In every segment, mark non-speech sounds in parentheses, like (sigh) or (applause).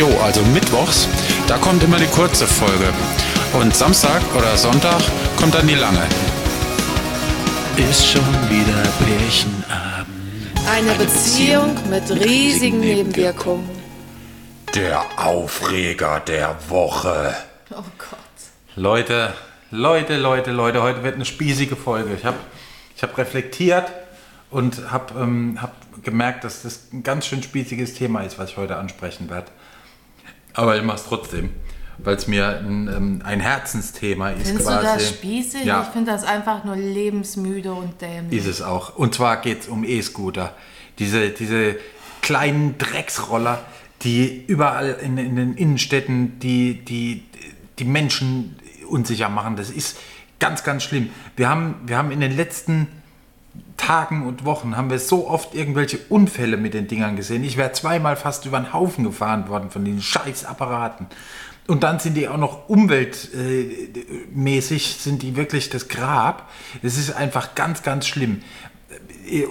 Jo, also mittwochs, da kommt immer die kurze Folge. Und Samstag oder Sonntag kommt dann die lange. Ist schon wieder Pärchenabend. Eine Beziehung mit riesigen Nebenwirkungen. Der Aufreger der Woche. Oh Gott. Leute, Leute, Leute, Leute, heute wird eine spießige Folge. Ich habe ich hab reflektiert und habe ähm, hab gemerkt, dass das ein ganz schön spießiges Thema ist, was ich heute ansprechen werde. Aber ich mache es trotzdem, weil es mir ein, ähm, ein Herzensthema ist Findest quasi. du das spießig? Ja. Ich finde das einfach nur lebensmüde und dämlich. Ist es auch. Und zwar geht es um E-Scooter. Diese, diese kleinen Drecksroller, die überall in, in den Innenstädten die, die, die Menschen unsicher machen. Das ist ganz, ganz schlimm. Wir haben, wir haben in den letzten Tagen und Wochen haben wir so oft irgendwelche Unfälle mit den Dingern gesehen. Ich wäre zweimal fast über den Haufen gefahren worden von den scheiß Apparaten. Und dann sind die auch noch umweltmäßig, sind die wirklich das Grab. Es ist einfach ganz, ganz schlimm.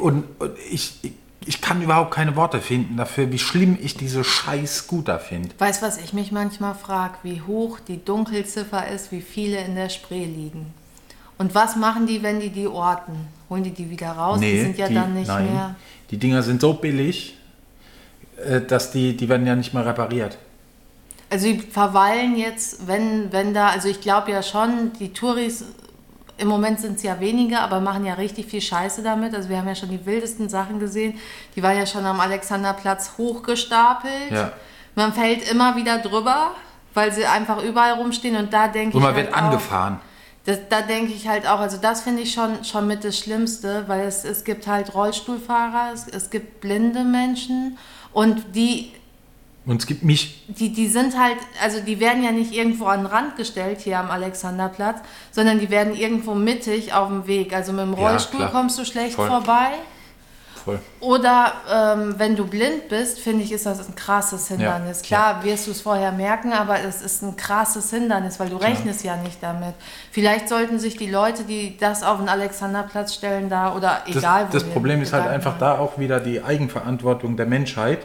Und, und ich, ich kann überhaupt keine Worte finden dafür, wie schlimm ich diese scheiß Scooter finde. Weißt du, was ich mich manchmal frage? Wie hoch die Dunkelziffer ist, wie viele in der Spree liegen. Und was machen die, wenn die die orten? Holen die die wieder raus? die sind ja die- dann nicht nein. mehr. Die Dinger sind so billig, äh, dass die, die werden ja nicht mehr repariert. Also die verweilen jetzt, wenn, wenn da, also ich glaube ja schon, die Touris, im Moment sind es ja weniger, aber machen ja richtig viel Scheiße damit. Also wir haben ja schon die wildesten Sachen gesehen. Die waren ja schon am Alexanderplatz hochgestapelt. Ja. Man fällt immer wieder drüber, weil sie einfach überall rumstehen und da denke ich Und man halt wird auch, angefahren. Das, da denke ich halt auch, also das finde ich schon, schon mit das Schlimmste, weil es, es gibt halt Rollstuhlfahrer, es, es gibt blinde Menschen und die Und es gibt mich. die, die sind halt, also die werden ja nicht irgendwo an den Rand gestellt hier am Alexanderplatz, sondern die werden irgendwo mittig auf dem Weg. Also mit dem Ja, Rollstuhl klar. kommst du schlecht Voll. vorbei. Voll. Oder ähm, wenn du blind bist, finde ich, ist das ein krasses Hindernis. Klar, wirst du es vorher merken, aber es ist ein krasses Hindernis, weil du rechnest ja nicht damit. Vielleicht sollten sich die Leute, die das auf den Alexanderplatz stellen, da oder Das, egal wo das Problem ist halt einfach da auch wieder die Eigenverantwortung der Menschheit,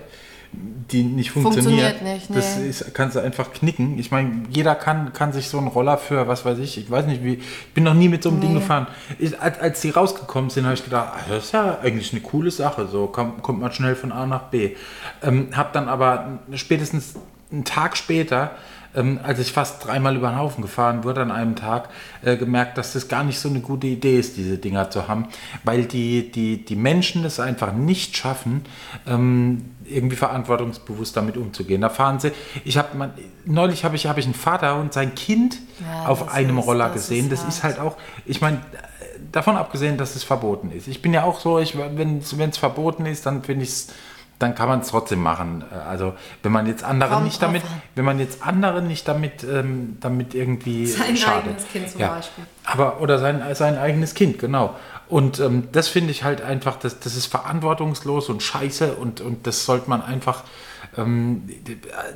die nicht funktioniert. Funktioniert nicht, Das nee. ist, kannst du einfach knicken. Ich meine, jeder kann, kann sich so einen Roller für, was weiß ich, ich weiß nicht wie, ich bin noch nie mit so einem Ding gefahren. Ich, als, als die rausgekommen sind, habe ich gedacht, ah, das ist ja eigentlich eine coole Sache, so kommt, kommt man schnell von A nach B. Ähm, habe dann aber spätestens einen Tag später ähm, als ich fast dreimal über den Haufen gefahren wurde an einem Tag, äh, gemerkt, dass das gar nicht so eine gute Idee ist, diese Dinger zu haben, weil die, die, die Menschen es einfach nicht schaffen, ähm, irgendwie verantwortungsbewusst damit umzugehen. Da fahren sie, ich habe neulich habe ich, habe ich einen Vater und sein Kind Ja, auf einem ist- Roller das gesehen. ist das ist halt auch, ich meine, davon abgesehen, dass es verboten ist. Ich bin ja auch so, ich, wenn es verboten ist, dann finde ich es, dann kann man es trotzdem machen. Äh, Also wenn man jetzt andere nicht damit, wenn man jetzt andere nicht damit, ähm, damit irgendwie Sein schadet. eigenes Kind zum ja. Beispiel. Aber oder sein, sein eigenes Kind, genau. Und ähm, das finde ich halt einfach, das, das ist verantwortungslos und scheiße und, und das sollte man einfach, ähm,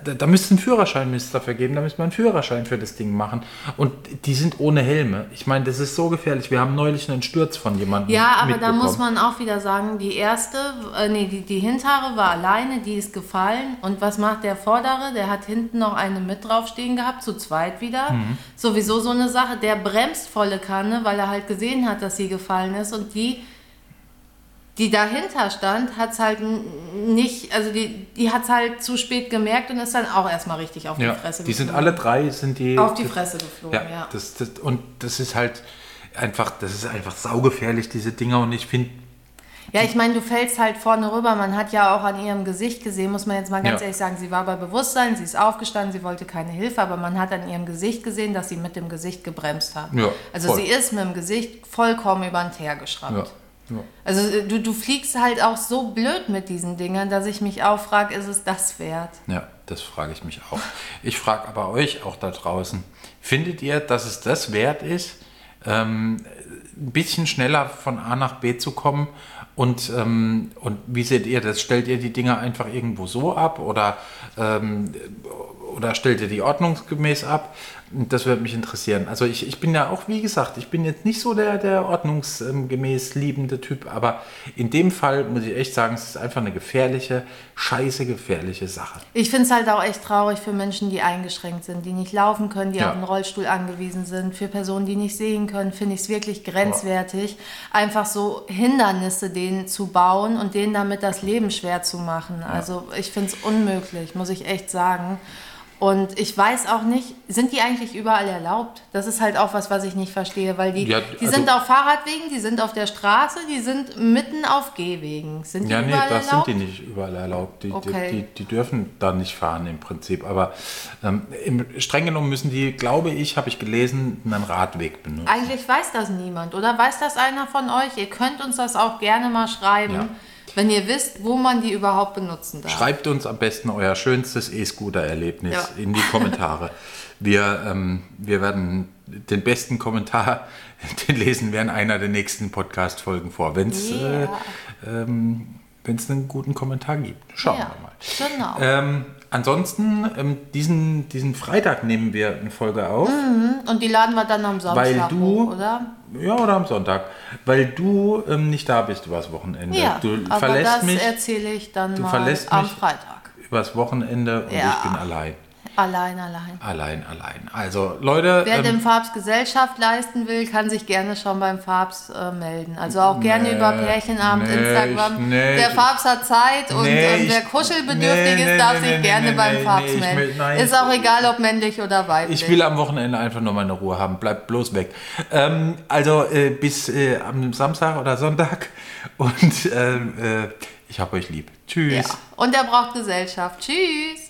da, da müsste ein Führerschein dafür geben, da müsste man einen Führerschein für das Ding machen. Und die sind ohne Helme. Ich meine, das ist so gefährlich. Wir haben neulich einen Sturz von jemandem. Ja, aber da muss man auch wieder sagen, die erste, äh, nee, die, die hintere war alleine, die ist gefallen. Und was macht der vordere? Der hat hinten noch eine mit draufstehen gehabt, zu zweit wieder. Mhm. Sowieso so eine Sache. Der bremst volle Kanne, weil er halt gesehen hat, dass sie gefallen ist. Und die, die dahinter stand, hat es halt nicht, also die, die hat es halt zu spät gemerkt und ist dann auch erstmal richtig auf Ja, die Fresse die sind geflogen. alle drei, sind die. auf die Fresse geflogen, Ja, ja. Das, das, und das ist halt einfach, das ist einfach saugefährlich, diese Dinger. Und ich finde, Ja, ich meine, du fällst halt vorne rüber. Man hat ja auch an ihrem Gesicht gesehen, muss man jetzt mal ganz Ja. ehrlich sagen, sie war bei Bewusstsein, sie ist aufgestanden, sie wollte keine Hilfe, aber man hat an ihrem Gesicht gesehen, dass sie mit dem Gesicht gebremst hat. Ja, also voll. sie ist mit dem Gesicht vollkommen über den Teer geschraubt. ja, ja. Also äh, du, du fliegst halt auch so blöd mit diesen Dingern, dass ich mich auch frage, ist es das wert? Ja, das frage ich mich auch. Ich frage aber euch auch da draußen, findet ihr, dass es das wert ist, ähm, ein bisschen schneller von A nach B zu kommen? Und, ähm, und wie seht ihr das? Stellt ihr die Dinger einfach irgendwo so ab oder, ähm, oder stellt ihr die ordnungsgemäß ab? Das würde mich interessieren. Also ich, ich bin ja auch, wie gesagt, ich bin jetzt nicht so der, der ordnungsgemäß liebende Typ, aber in dem Fall muss ich echt sagen, es ist einfach eine gefährliche, scheiße gefährliche Sache. Ich finde es halt auch echt traurig für Menschen, die eingeschränkt sind, die nicht laufen können, die Ja. auf einen Rollstuhl angewiesen sind. Für Personen, die nicht sehen können, finde ich es wirklich grenzwertig, einfach so Hindernisse denen zu bauen und denen damit das Leben schwer zu machen. Also ich finde es unmöglich, muss ich echt sagen. Und ich weiß auch nicht, sind die eigentlich überall erlaubt? Das ist halt auch was, was ich nicht verstehe, weil die, Ja, die also- sind auf Fahrradwegen, die sind auf der Straße, die sind mitten auf Gehwegen. Sind die Ja, nee, überall das erlaubt? sind die nicht überall erlaubt. Die, Okay. die, die, die dürfen da nicht fahren im Prinzip. Aber ähm, im, streng genommen müssen die, glaube ich, habe ich gelesen, einen Radweg benutzen. Eigentlich weiß das niemand, oder weiß das einer von euch? Ihr könnt uns das auch gerne mal schreiben, Ja. Wenn ihr wisst, wo man die überhaupt benutzen darf. Schreibt uns am besten euer schönstes E-Scooter-Erlebnis Ja. in die Kommentare. wir, ähm, wir werden den besten Kommentar, (laughs) den lesen wir in einer der nächsten Podcast-Folgen vor, wenn es Yeah. äh, ähm, wenn's einen guten Kommentar gibt. Schauen Ja, wir mal. genau. Ähm, ansonsten, ähm, diesen, diesen Freitag nehmen wir eine Folge auf. Und die laden wir dann am Samstag Weil du- hoch, oder? Ja, oder am Sonntag. Weil du ähm, nicht da bist übers Wochenende. Ja, du aber verlässt das mich erzähle ich dann du mal verlässt am mich- Freitag. übers Wochenende und Ja. ich bin allein. Allein, allein. Allein, allein. Also, Leute. Wer ähm, dem Farbs Gesellschaft leisten will, kann sich gerne schon beim Farbs äh, melden. Also auch gerne Nee, über Pärchenabend, nee, Instagram. nee, der Farbs hat Zeit und ähm, wer kuschelbedürftig ist, darf sich gerne beim Farbs melden. nein. ist auch egal, ob männlich oder weiblich. Ich will am Wochenende einfach nur meine Ruhe haben. Bleibt bloß weg. Ähm, also äh, bis äh, am Samstag oder Sonntag. Und äh, äh, ich hab euch lieb. Tschüss. ja. Und er braucht Gesellschaft. Tschüss.